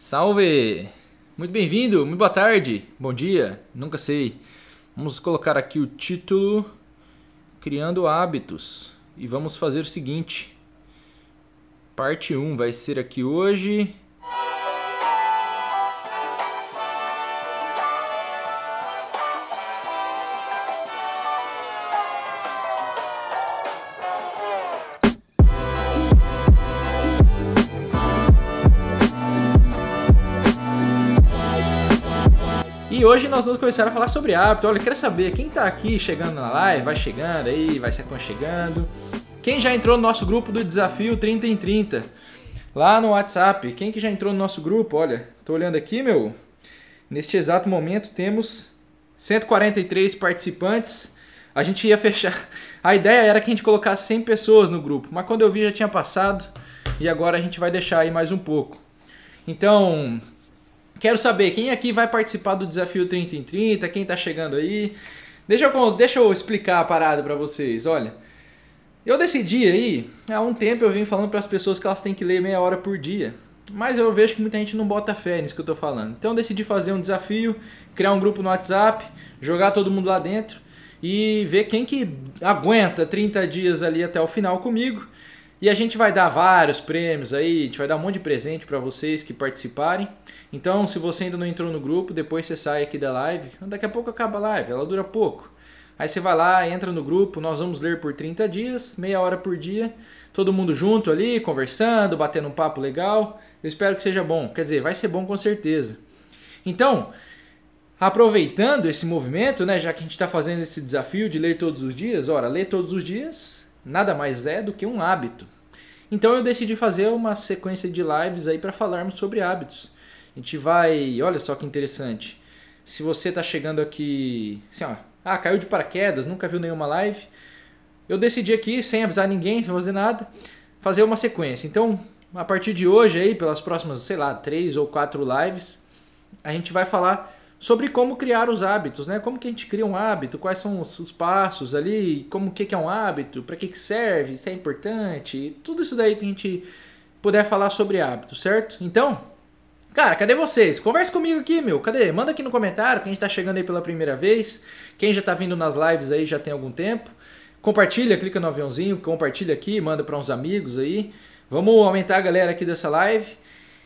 Salve! Muito bem-vindo, muito boa tarde, bom dia, nunca sei. Vamos colocar aqui o título Criando Hábitos e vamos fazer o seguinte. Parte 1 vai ser aqui hoje. E hoje nós vamos começar a falar sobre hábito. Olha, quero saber quem tá aqui chegando na live, vai chegando aí, vai se aconchegando. Quem já entrou no nosso grupo do desafio 30 em 30? Lá no WhatsApp. Quem que já entrou no nosso grupo? Olha, tô olhando aqui, meu. Neste exato momento temos 143 participantes. A gente ia fechar. A ideia era que a gente colocasse 100 pessoas no grupo, mas quando eu vi já tinha passado e agora a gente vai deixar aí mais um pouco. Então, Quero saber quem aqui vai participar do desafio 30 em 30, quem tá chegando aí. Deixa eu, deixa eu explicar a parada para vocês. Olha, eu decidi aí, há um tempo eu vim falando para as pessoas que elas têm que ler meia hora por dia. Mas eu vejo que muita gente não bota fé nisso que eu tô falando. Então eu decidi fazer um desafio, criar um grupo no WhatsApp, jogar todo mundo lá dentro e ver quem que aguenta 30 dias ali até o final comigo. E a gente vai dar vários prêmios aí, a gente vai dar um monte de presente para vocês que participarem. Então, se você ainda não entrou no grupo, depois você sai aqui da live. Daqui a pouco acaba a live, ela dura pouco. Aí você vai lá, entra no grupo, nós vamos ler por 30 dias, meia hora por dia, todo mundo junto ali, conversando, batendo um papo legal. Eu espero que seja bom. Quer dizer, vai ser bom com certeza. Então, aproveitando esse movimento, né, já que a gente está fazendo esse desafio de ler todos os dias, ora, ler todos os dias nada mais é do que um hábito. Então eu decidi fazer uma sequência de lives aí para falarmos sobre hábitos. A gente vai, olha só que interessante. Se você está chegando aqui, assim, ó, ah, caiu de paraquedas, nunca viu nenhuma live, eu decidi aqui, sem avisar ninguém, sem fazer nada, fazer uma sequência. Então, a partir de hoje aí, pelas próximas, sei lá, três ou quatro lives, a gente vai falar sobre como criar os hábitos, né? Como que a gente cria um hábito, quais são os, os passos ali, como que, que é um hábito, para que, que serve, se é importante, tudo isso daí que a gente puder falar sobre hábitos, certo? Então, cara, cadê vocês? Converse comigo aqui, meu. Cadê? Manda aqui no comentário quem está chegando aí pela primeira vez, quem já está vindo nas lives aí já tem algum tempo. Compartilha, clica no aviãozinho, compartilha aqui, manda para uns amigos aí. Vamos aumentar a galera aqui dessa live.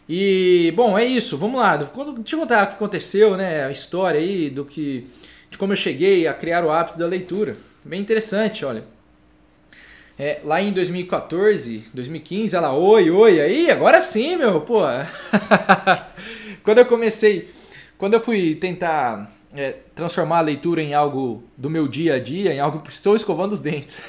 E, bom, é isso. Vamos lá. Deixa eu contar o que aconteceu, né? A história aí do que. de como eu cheguei a criar o hábito da leitura. Bem interessante, olha. É, lá em 2014, 2015, ela, oi, oi, aí, agora sim, meu, pô. quando eu comecei, quando eu fui tentar é, transformar a leitura em algo do meu dia a dia, em algo estou escovando os dentes.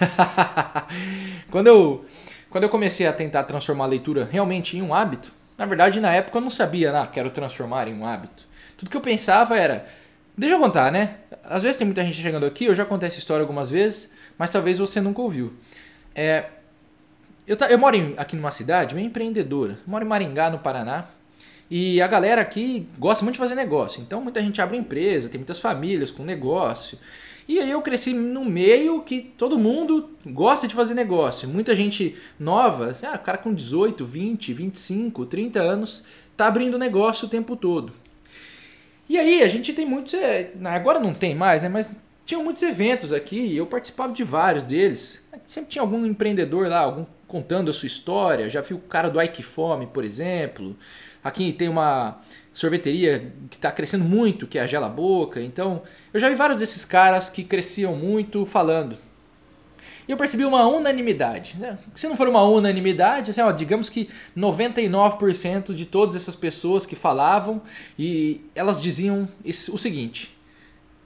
quando eu quando eu comecei a tentar transformar a leitura realmente em um hábito, na verdade, na época eu não sabia, ah, quero transformar em um hábito. Tudo que eu pensava era, deixa eu contar, né? Às vezes tem muita gente chegando aqui, eu já contei essa história algumas vezes, mas talvez você nunca ouviu. É, eu, eu moro em, aqui numa cidade meio empreendedora, eu moro em Maringá, no Paraná, e a galera aqui gosta muito de fazer negócio. Então muita gente abre empresa, tem muitas famílias com negócio. E aí eu cresci no meio que todo mundo gosta de fazer negócio. Muita gente nova, ah, cara com 18, 20, 25, 30 anos, tá abrindo negócio o tempo todo. E aí a gente tem muitos, é, agora não tem mais, né, mas tinham muitos eventos aqui eu participava de vários deles. Sempre tinha algum empreendedor lá, algum contando a sua história. Já vi o cara do Ike Fome, por exemplo. Aqui tem uma sorveteria que está crescendo muito, que é a Gela Boca. Então, eu já vi vários desses caras que cresciam muito falando. E eu percebi uma unanimidade. Né? Se não for uma unanimidade, assim, ó, digamos que 99% de todas essas pessoas que falavam e elas diziam o seguinte: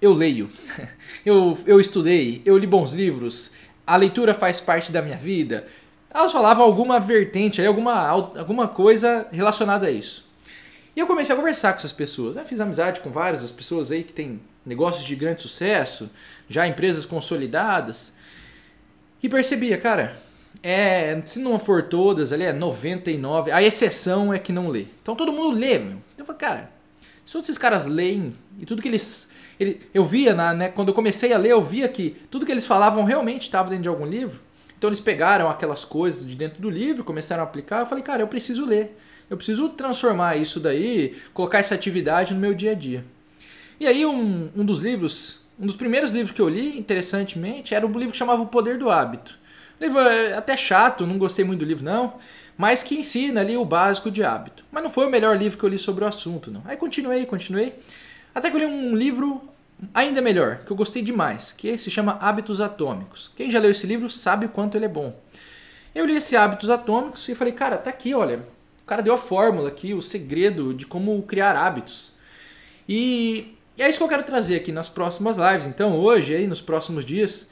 eu leio, eu, eu estudei, eu li bons livros, a leitura faz parte da minha vida. Elas falavam alguma vertente, alguma, alguma coisa relacionada a isso. E eu comecei a conversar com essas pessoas. Eu fiz amizade com várias das pessoas aí que têm negócios de grande sucesso, já empresas consolidadas. E percebia, cara, é, se não for todas, ali é 99. A exceção é que não lê. Então todo mundo lê, meu. Então eu falei, cara, se todos esses caras leem e tudo que eles. Ele, eu via, na, né, quando eu comecei a ler, eu via que tudo que eles falavam realmente estava dentro de algum livro. Então eles pegaram aquelas coisas de dentro do livro, começaram a aplicar. Eu falei, cara, eu preciso ler. Eu preciso transformar isso daí, colocar essa atividade no meu dia a dia. E aí um, um dos livros, um dos primeiros livros que eu li, interessantemente, era um livro que chamava O Poder do Hábito. O livro é até chato, não gostei muito do livro não, mas que ensina ali o básico de hábito. Mas não foi o melhor livro que eu li sobre o assunto, não. Aí continuei, continuei, até que eu li um livro ainda melhor, que eu gostei demais, que se chama Hábitos Atômicos. Quem já leu esse livro sabe o quanto ele é bom. Eu li esse Hábitos Atômicos e falei, cara, tá aqui, olha. O cara deu a fórmula aqui, o segredo de como criar hábitos. E, e é isso que eu quero trazer aqui nas próximas lives. Então, hoje, aí, nos próximos dias,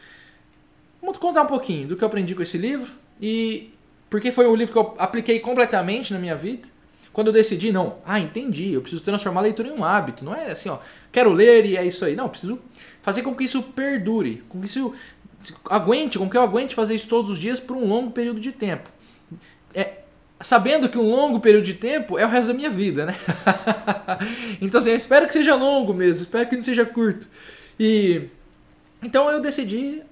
vamos contar um pouquinho do que eu aprendi com esse livro e porque foi um livro que eu apliquei completamente na minha vida. Quando eu decidi, não, ah, entendi, eu preciso transformar a leitura em um hábito. Não é assim, ó, quero ler e é isso aí. Não, preciso fazer com que isso perdure, com que isso aguente, com que eu aguente fazer isso todos os dias por um longo período de tempo. É, sabendo que um longo período de tempo é o resto da minha vida, né? então assim, eu espero que seja longo mesmo, espero que não seja curto. E então eu decidi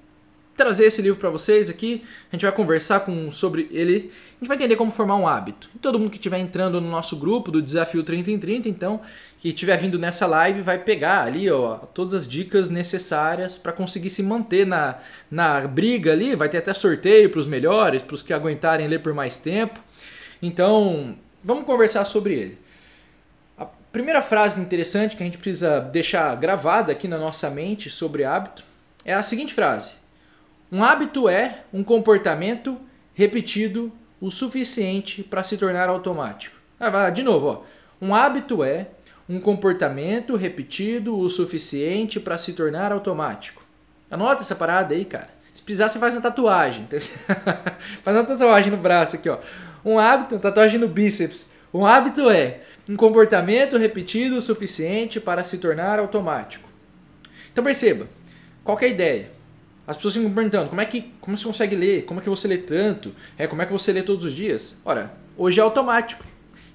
trazer esse livro para vocês aqui. A gente vai conversar com, sobre ele. A gente vai entender como formar um hábito. E todo mundo que estiver entrando no nosso grupo do Desafio 30 em 30, então, que estiver vindo nessa live, vai pegar ali ó, todas as dicas necessárias para conseguir se manter na, na briga ali. Vai ter até sorteio para os melhores, para os que aguentarem ler por mais tempo. Então, vamos conversar sobre ele. A primeira frase interessante que a gente precisa deixar gravada aqui na nossa mente sobre hábito é a seguinte frase um hábito é um comportamento repetido o suficiente para se tornar automático. Ah, de novo, ó. um hábito é um comportamento repetido o suficiente para se tornar automático. Anota essa parada aí, cara. Se precisar, você faz uma tatuagem. faz uma tatuagem no braço aqui, ó. Um hábito, uma tatuagem no bíceps. Um hábito é um comportamento repetido o suficiente para se tornar automático. Então perceba, qual é a ideia? As pessoas ficam perguntando como é que como você consegue ler, como é que você lê tanto, é como é que você lê todos os dias. Ora, hoje é automático.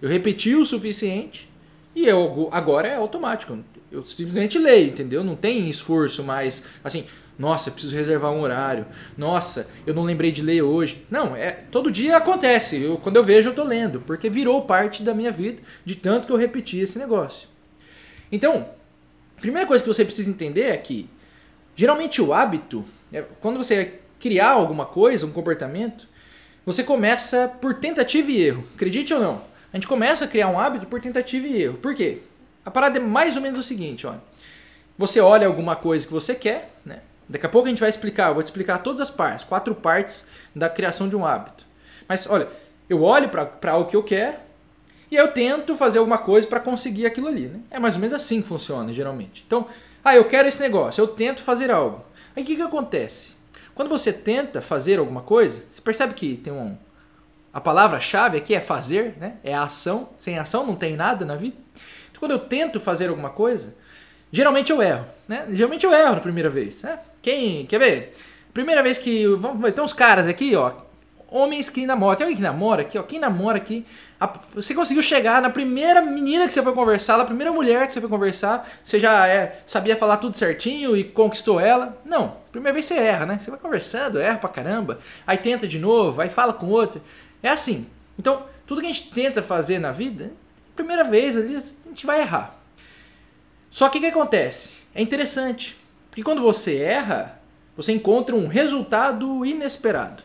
Eu repeti o suficiente e eu agora é automático. Eu simplesmente leio, entendeu? Não tem esforço mais assim. Nossa, preciso reservar um horário. Nossa, eu não lembrei de ler hoje. Não, é todo dia acontece. Eu, quando eu vejo, eu tô lendo, porque virou parte da minha vida de tanto que eu repeti esse negócio. Então, a primeira coisa que você precisa entender é que geralmente o hábito quando você criar alguma coisa, um comportamento, você começa por tentativa e erro. Acredite ou não, a gente começa a criar um hábito por tentativa e erro. Por quê? A parada é mais ou menos o seguinte, olha. Você olha alguma coisa que você quer, né? Daqui a pouco a gente vai explicar, eu vou te explicar todas as partes, quatro partes da criação de um hábito. Mas olha, eu olho para algo que eu quero e eu tento fazer alguma coisa para conseguir aquilo ali. Né? É mais ou menos assim que funciona, geralmente. Então, ah, eu quero esse negócio, eu tento fazer algo. Aí o que, que acontece? Quando você tenta fazer alguma coisa, você percebe que tem um. A palavra-chave aqui é fazer, né? É a ação. Sem ação não tem nada na vida. Então, quando eu tento fazer alguma coisa, geralmente eu erro, né? Geralmente eu erro na primeira vez, né? Quem. Quer ver? Primeira vez que. Vamos ver, tem uns caras aqui, ó. Homens que namoram. Tem alguém que namora aqui, ó. Quem namora aqui você conseguiu chegar na primeira menina que você foi conversar, na primeira mulher que você foi conversar, você já é, sabia falar tudo certinho e conquistou ela. Não, primeira vez você erra, né? Você vai conversando, erra pra caramba, aí tenta de novo, aí fala com outro. É assim. Então, tudo que a gente tenta fazer na vida, primeira vez ali, a gente vai errar. Só que o que acontece? É interessante, porque quando você erra, você encontra um resultado inesperado.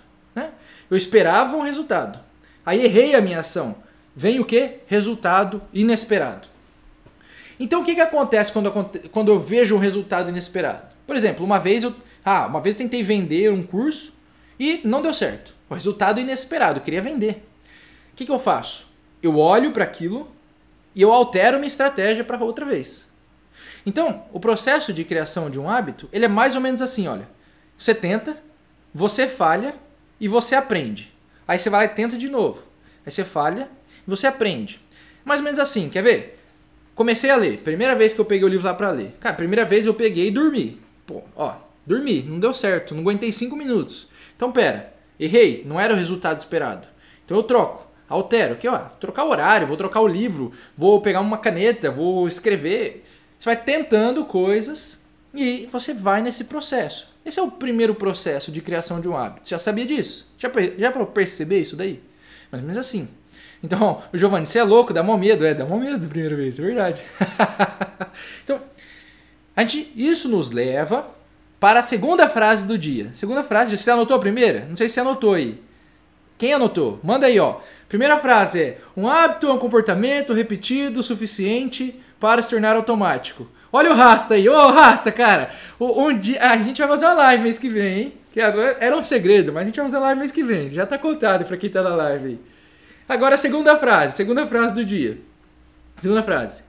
Eu esperava um resultado, aí errei a minha ação. Vem o que? Resultado inesperado. Então o que, que acontece quando eu, quando eu vejo um resultado inesperado? Por exemplo, uma vez eu. Ah, uma vez tentei vender um curso e não deu certo. O resultado inesperado, eu queria vender. O que, que eu faço? Eu olho para aquilo e eu altero minha estratégia para outra vez. Então, o processo de criação de um hábito, ele é mais ou menos assim, olha. Você tenta, você falha e você aprende. Aí você vai lá e tenta de novo. Aí você falha você aprende. Mais ou menos assim, quer ver? Comecei a ler. Primeira vez que eu peguei o livro lá para ler. Cara, primeira vez eu peguei e dormi. Pô, ó, dormi, não deu certo, não aguentei 5 minutos. Então, pera, errei, não era o resultado esperado. Então eu troco, altero, aqui ó, trocar o horário, vou trocar o livro, vou pegar uma caneta, vou escrever. Você vai tentando coisas e você vai nesse processo. Esse é o primeiro processo de criação de um hábito. Você já sabia disso? Já, já para perceber isso daí? Mais ou menos assim. Então, Giovanni, você é louco, dá mó medo. É, dá mó medo a primeira vez, é verdade. então, a gente, isso nos leva para a segunda frase do dia. Segunda frase, você anotou a primeira? Não sei se você anotou aí. Quem anotou? Manda aí, ó. Primeira frase é: um hábito é um comportamento repetido o suficiente para se tornar automático. Olha o Rasta aí, ô oh, Rasta, cara. Um dia, a gente vai fazer uma live mês que vem, hein? Que era um segredo, mas a gente vai fazer uma live mês que vem. Já tá contado para quem tá na live aí. Agora a segunda frase, segunda frase do dia. Segunda frase.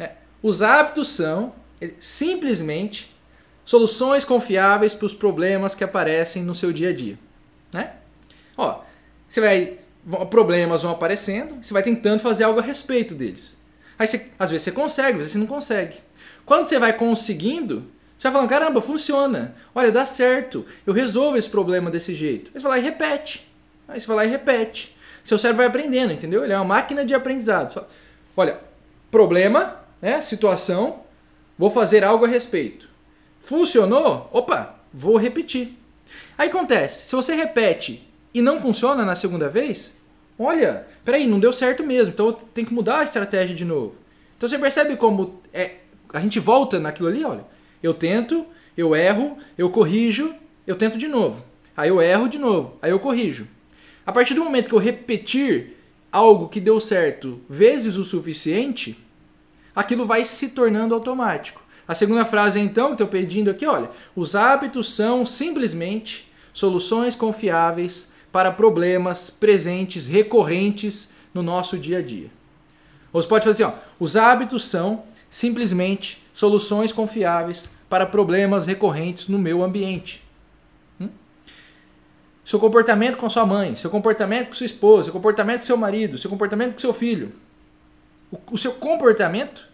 É, os hábitos são é, simplesmente soluções confiáveis para os problemas que aparecem no seu dia a dia, né? Ó, você vai problemas vão aparecendo, você vai tentando fazer algo a respeito deles. Aí você, às vezes você consegue, às vezes você não consegue. Quando você vai conseguindo, você vai falando, caramba, funciona. Olha, dá certo. Eu resolvo esse problema desse jeito. Aí você vai lá e repete. Aí você vai lá e repete. Seu cérebro vai aprendendo, entendeu? Ele é uma máquina de aprendizado. Fala, Olha, problema, né? Situação, vou fazer algo a respeito. Funcionou? Opa, vou repetir. Aí acontece, se você repete e não funciona na segunda vez, olha, peraí, não deu certo mesmo, então tenho que mudar a estratégia de novo. Então você percebe como é, a gente volta naquilo ali, olha. Eu tento, eu erro, eu corrijo, eu tento de novo. Aí eu erro de novo, aí eu corrijo. A partir do momento que eu repetir algo que deu certo vezes o suficiente, aquilo vai se tornando automático. A segunda frase, então, que estou pedindo aqui, olha, os hábitos são simplesmente soluções confiáveis para problemas presentes, recorrentes no nosso dia a dia. Ou você pode fazer assim, ó, os hábitos são simplesmente soluções confiáveis para problemas recorrentes no meu ambiente seu comportamento com sua mãe, seu comportamento com sua esposa, seu comportamento com seu marido, seu comportamento com seu filho. O, o seu comportamento,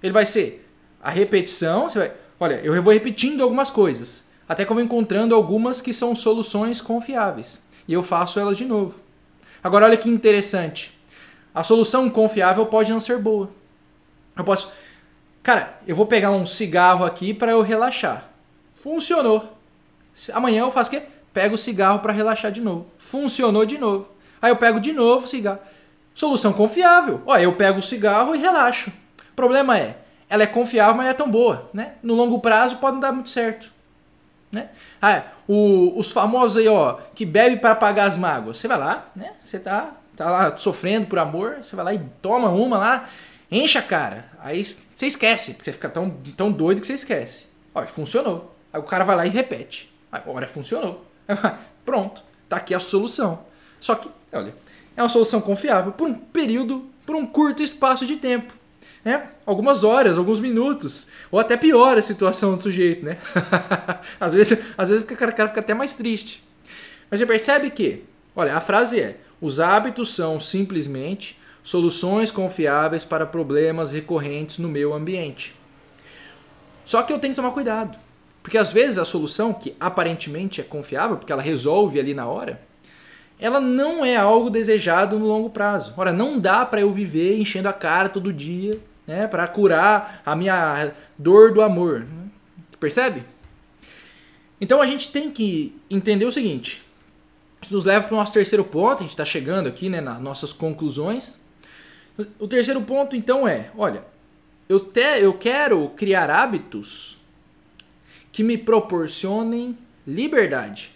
ele vai ser a repetição, você vai, olha, eu vou repetindo algumas coisas, até que eu vou encontrando algumas que são soluções confiáveis. E eu faço elas de novo. Agora olha que interessante. A solução confiável pode não ser boa. Eu posso, cara, eu vou pegar um cigarro aqui para eu relaxar. Funcionou. Amanhã eu faço o quê? pego o cigarro para relaxar de novo. Funcionou de novo. Aí eu pego de novo o cigarro. Solução confiável. Ó, eu pego o cigarro e relaxo. O problema é, ela é confiável, mas não é tão boa, né? No longo prazo pode não dar muito certo. Né? Ah, o, os famosos aí, ó, que bebe para apagar as mágoas. Você vai lá, né? Você tá, tá lá sofrendo por amor, você vai lá e toma uma lá, enche a cara. Aí você esquece, você fica tão, tão doido que você esquece. Ó, funcionou. Aí o cara vai lá e repete. Agora funcionou. Pronto, tá aqui a solução. Só que, olha, é uma solução confiável por um período, por um curto espaço de tempo. Né? Algumas horas, alguns minutos, ou até pior a situação do sujeito, né? às vezes, às vezes o cara fica até mais triste. Mas você percebe que, olha, a frase é: os hábitos são simplesmente soluções confiáveis para problemas recorrentes no meu ambiente. Só que eu tenho que tomar cuidado. Porque às vezes a solução, que aparentemente é confiável, porque ela resolve ali na hora, ela não é algo desejado no longo prazo. Ora, não dá para eu viver enchendo a cara todo dia, né, para curar a minha dor do amor. Percebe? Então a gente tem que entender o seguinte. Isso nos leva para o nosso terceiro ponto, a gente está chegando aqui né, nas nossas conclusões. O terceiro ponto, então, é: olha, eu, te, eu quero criar hábitos que me proporcionem liberdade.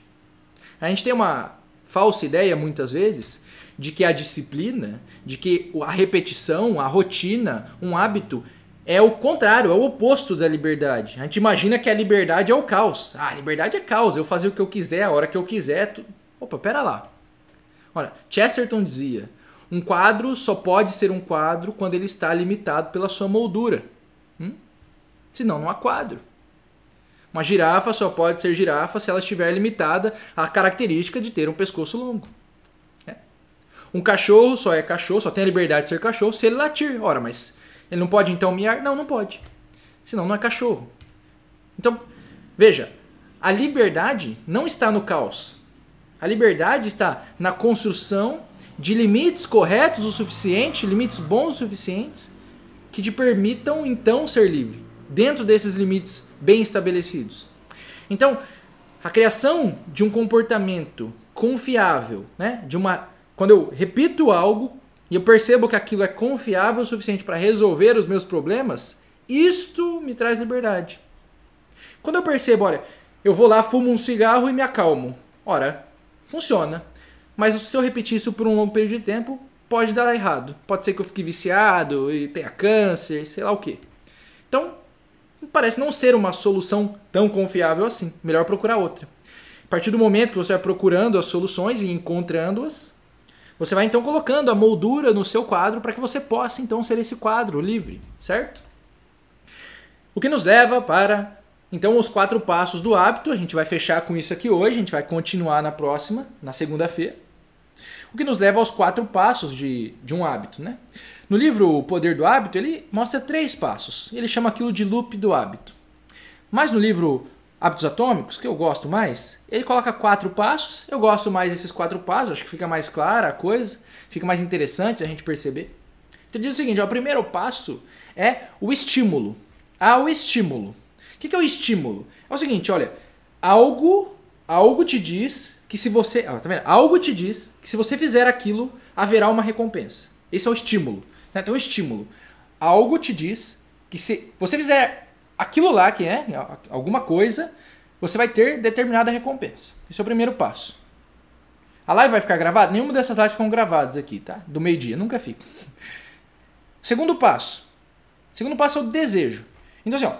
A gente tem uma falsa ideia muitas vezes de que a disciplina, de que a repetição, a rotina, um hábito é o contrário, é o oposto da liberdade. A gente imagina que a liberdade é o caos. Ah, a liberdade é caos, eu fazer o que eu quiser, a hora que eu quiser. Tu... Opa, pera lá. Olha, Chesterton dizia: um quadro só pode ser um quadro quando ele está limitado pela sua moldura. Hum? Senão não há quadro. Uma girafa só pode ser girafa se ela estiver limitada à característica de ter um pescoço longo. Um cachorro só é cachorro, só tem a liberdade de ser cachorro se ele latir. Ora, mas ele não pode então miar? Não, não pode. Senão não é cachorro. Então, veja, a liberdade não está no caos. A liberdade está na construção de limites corretos o suficiente, limites bons o suficientes, que te permitam então ser livre dentro desses limites bem estabelecidos. Então, a criação de um comportamento confiável, né? De uma quando eu repito algo e eu percebo que aquilo é confiável o suficiente para resolver os meus problemas, isto me traz liberdade. Quando eu percebo, olha, eu vou lá, fumo um cigarro e me acalmo. Ora, funciona. Mas se eu repetir isso por um longo período de tempo, pode dar errado. Pode ser que eu fique viciado e tenha câncer, sei lá o que. Então, parece não ser uma solução tão confiável assim. Melhor procurar outra. A partir do momento que você vai procurando as soluções e encontrando-as, você vai então colocando a moldura no seu quadro para que você possa então ser esse quadro livre, certo? O que nos leva para então os quatro passos do hábito. A gente vai fechar com isso aqui hoje, a gente vai continuar na próxima, na segunda-feira. O que nos leva aos quatro passos de, de um hábito, né? No livro O Poder do Hábito, ele mostra três passos. Ele chama aquilo de loop do hábito. Mas no livro Hábitos Atômicos, que eu gosto mais, ele coloca quatro passos. Eu gosto mais desses quatro passos, acho que fica mais clara a coisa, fica mais interessante a gente perceber. Então diz o seguinte: ó, o primeiro passo é o estímulo. Ah, o estímulo. O que é o estímulo? É o seguinte, olha, algo, algo te diz que se você. Ah, tá vendo? Algo te diz que se você fizer aquilo, haverá uma recompensa. Esse é o estímulo. Né? Então, o estímulo. Algo te diz que se você fizer aquilo lá, que é alguma coisa, você vai ter determinada recompensa. Esse é o primeiro passo. A live vai ficar gravada? Nenhuma dessas lives ficam gravadas aqui, tá? Do meio-dia, nunca fica. Segundo passo. Segundo passo é o desejo. Então, assim, ó,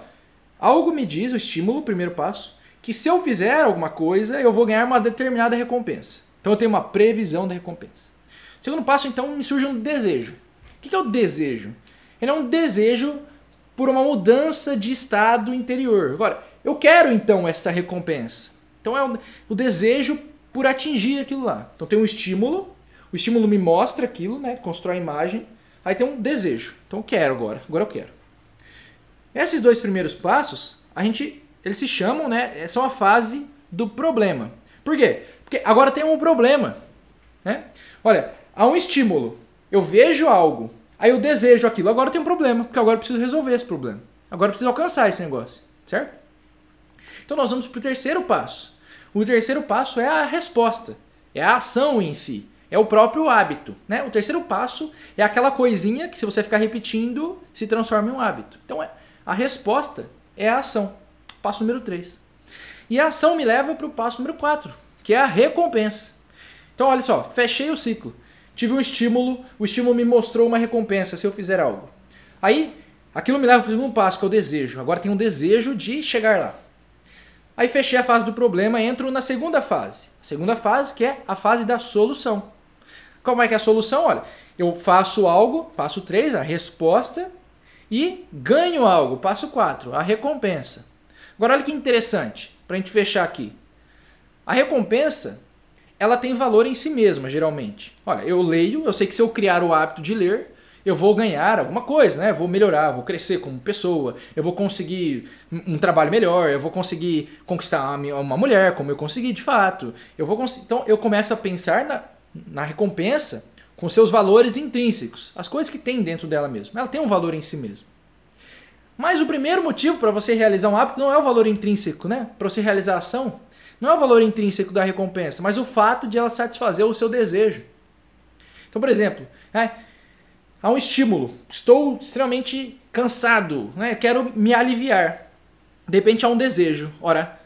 algo me diz, o estímulo, primeiro passo, que se eu fizer alguma coisa, eu vou ganhar uma determinada recompensa. Então eu tenho uma previsão da recompensa. Segundo passo, então, me surge um desejo. O que é o desejo? Ele é um desejo por uma mudança de estado interior. Agora, eu quero então essa recompensa. Então é o, desejo por atingir aquilo lá. Então tem um estímulo, o estímulo me mostra aquilo, né? Constrói a imagem. Aí tem um desejo. Então eu quero agora, agora eu quero. Esses dois primeiros passos, a gente eles se chamam, né? São a fase do problema. Por quê? Porque agora tem um problema. Né? Olha, há um estímulo. Eu vejo algo. Aí eu desejo aquilo. Agora tem um problema. Porque agora eu preciso resolver esse problema. Agora eu preciso alcançar esse negócio. Certo? Então nós vamos para o terceiro passo. O terceiro passo é a resposta. É a ação em si. É o próprio hábito. Né? O terceiro passo é aquela coisinha que, se você ficar repetindo, se transforma em um hábito. Então é, a resposta é a ação. Passo número 3. E a ação me leva para o passo número 4, que é a recompensa. Então, olha só, fechei o ciclo. Tive um estímulo, o estímulo me mostrou uma recompensa se eu fizer algo. Aí, aquilo me leva para o segundo passo, que é o desejo. Agora tem um desejo de chegar lá. Aí fechei a fase do problema, entro na segunda fase. A segunda fase, que é a fase da solução. Como é que é a solução? Olha, eu faço algo, passo 3, a resposta, e ganho algo, passo 4, a recompensa. Agora olha que interessante, para a gente fechar aqui. A recompensa, ela tem valor em si mesma, geralmente. Olha, eu leio, eu sei que se eu criar o hábito de ler, eu vou ganhar alguma coisa, né? Vou melhorar, vou crescer como pessoa, eu vou conseguir um trabalho melhor, eu vou conseguir conquistar uma mulher, como eu consegui de fato. Eu vou então eu começo a pensar na, na recompensa com seus valores intrínsecos, as coisas que tem dentro dela mesma. Ela tem um valor em si mesmo. Mas o primeiro motivo para você realizar um hábito não é o valor intrínseco, né? Para você realizar a ação, não é o valor intrínseco da recompensa, mas o fato de ela satisfazer o seu desejo. Então, por exemplo, é, há um estímulo, estou extremamente cansado, né? quero me aliviar. De repente há um desejo, ora,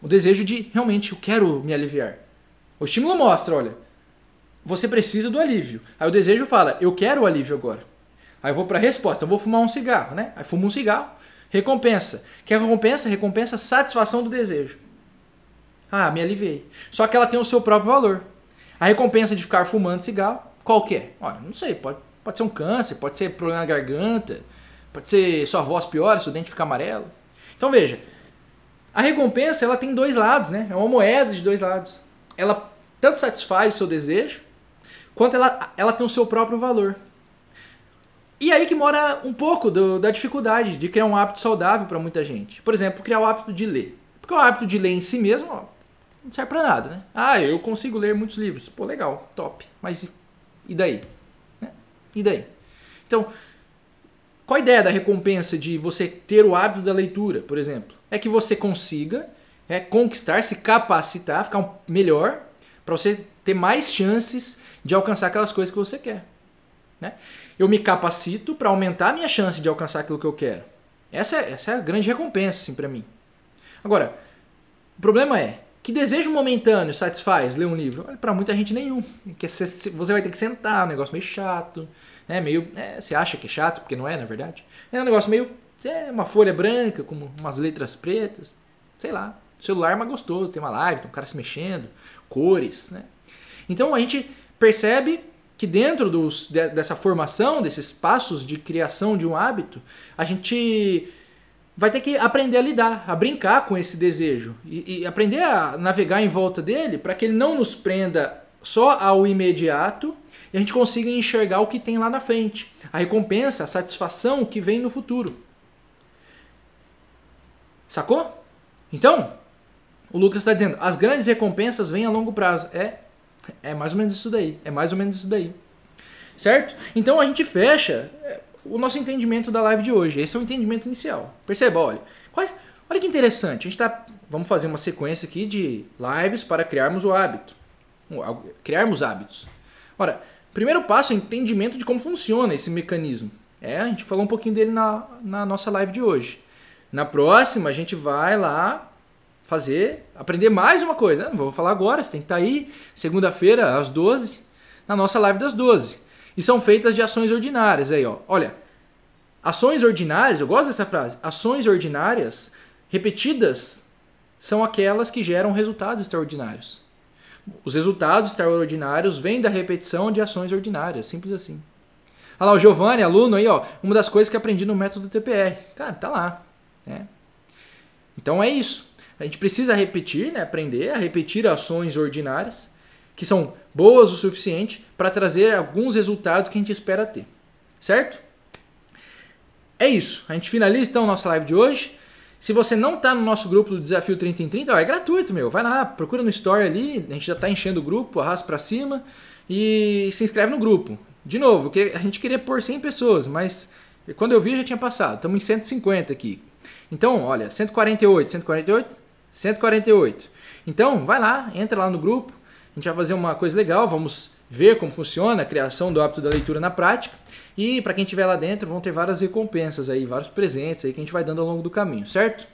o desejo de realmente eu quero me aliviar. O estímulo mostra, olha, você precisa do alívio. Aí o desejo fala, eu quero o alívio agora. Aí eu vou para a resposta, eu vou fumar um cigarro, né? Aí fumo um cigarro, recompensa. Que recompensa? Recompensa satisfação do desejo. Ah, me aliviei. Só que ela tem o seu próprio valor. A recompensa de ficar fumando cigarro, qual é? Olha, não sei, pode, pode ser um câncer, pode ser problema na garganta, pode ser sua voz piora, seu dente fica amarelo. Então veja, a recompensa ela tem dois lados, né? É uma moeda de dois lados. Ela tanto satisfaz o seu desejo, quanto ela, ela tem o seu próprio valor. E aí que mora um pouco do, da dificuldade de criar um hábito saudável para muita gente. Por exemplo, criar o hábito de ler. Porque o hábito de ler em si mesmo ó, não serve para nada, né? Ah, eu consigo ler muitos livros. Pô, legal, top. Mas e daí? Né? E daí? Então, qual a ideia da recompensa de você ter o hábito da leitura, por exemplo? É que você consiga é, conquistar, se capacitar, ficar um melhor, para você ter mais chances de alcançar aquelas coisas que você quer. Né? Eu me capacito para aumentar a minha chance de alcançar aquilo que eu quero. Essa é, essa é a grande recompensa assim, para mim. Agora, o problema é, que desejo momentâneo satisfaz ler um livro? Para muita gente nenhum. Que você vai ter que sentar, um negócio meio chato. É meio. É, você acha que é chato, porque não é, na verdade. É um negócio meio. É uma folha branca com umas letras pretas. Sei lá. O celular é mais gostoso, tem uma live, tem um cara se mexendo, cores, né? Então a gente percebe que dentro dos, dessa formação, desses passos de criação de um hábito, a gente vai ter que aprender a lidar, a brincar com esse desejo e, e aprender a navegar em volta dele para que ele não nos prenda só ao imediato e a gente consiga enxergar o que tem lá na frente, a recompensa, a satisfação que vem no futuro. Sacou? Então, o Lucas está dizendo, as grandes recompensas vêm a longo prazo. É, é mais ou menos isso daí. É mais ou menos isso daí. Certo? Então a gente fecha é, o nosso entendimento da live de hoje. Esse é o entendimento inicial. Perceba, olha. Olha que interessante. A gente tá. Vamos fazer uma sequência aqui de lives para criarmos o hábito. Criarmos hábitos. Ora, primeiro passo é entendimento de como funciona esse mecanismo. É, a gente falou um pouquinho dele na, na nossa live de hoje. Na próxima, a gente vai lá fazer, aprender mais uma coisa. Não vou falar agora, você tem que estar tá aí, segunda-feira, às 12, na nossa live das 12. E são feitas de ações ordinárias aí, ó. Olha, ações ordinárias, eu gosto dessa frase. Ações ordinárias repetidas são aquelas que geram resultados extraordinários. Os resultados extraordinários vêm da repetição de ações ordinárias, simples assim. Olha lá, o Giovanni, aluno aí, ó, uma das coisas que aprendi no método TPR. Cara, tá lá. Né? Então é isso. A gente precisa repetir, né? aprender a repetir ações ordinárias que são boas o suficiente para trazer alguns resultados que a gente espera ter. Certo? É isso. A gente finaliza então a nossa live de hoje. Se você não está no nosso grupo do Desafio 30 em 30, ó, é gratuito, meu. Vai lá, procura no Story ali, a gente já está enchendo o grupo, arrasta para cima e se inscreve no grupo. De novo, a gente queria pôr 100 pessoas, mas quando eu vi já tinha passado. Estamos em 150 aqui. Então, olha, 148, 148, 148. Então, vai lá, entra lá no grupo. A gente vai fazer uma coisa legal, vamos ver como funciona a criação do hábito da leitura na prática. E para quem estiver lá dentro, vão ter várias recompensas aí, vários presentes aí que a gente vai dando ao longo do caminho, certo?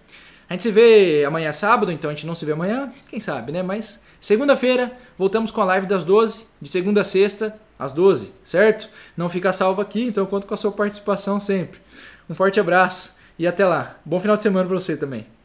A gente se vê amanhã sábado, então a gente não se vê amanhã, quem sabe, né? Mas segunda-feira voltamos com a live das 12, de segunda a sexta, às 12, certo? Não fica salvo aqui, então conto com a sua participação sempre. Um forte abraço e até lá. Bom final de semana para você também.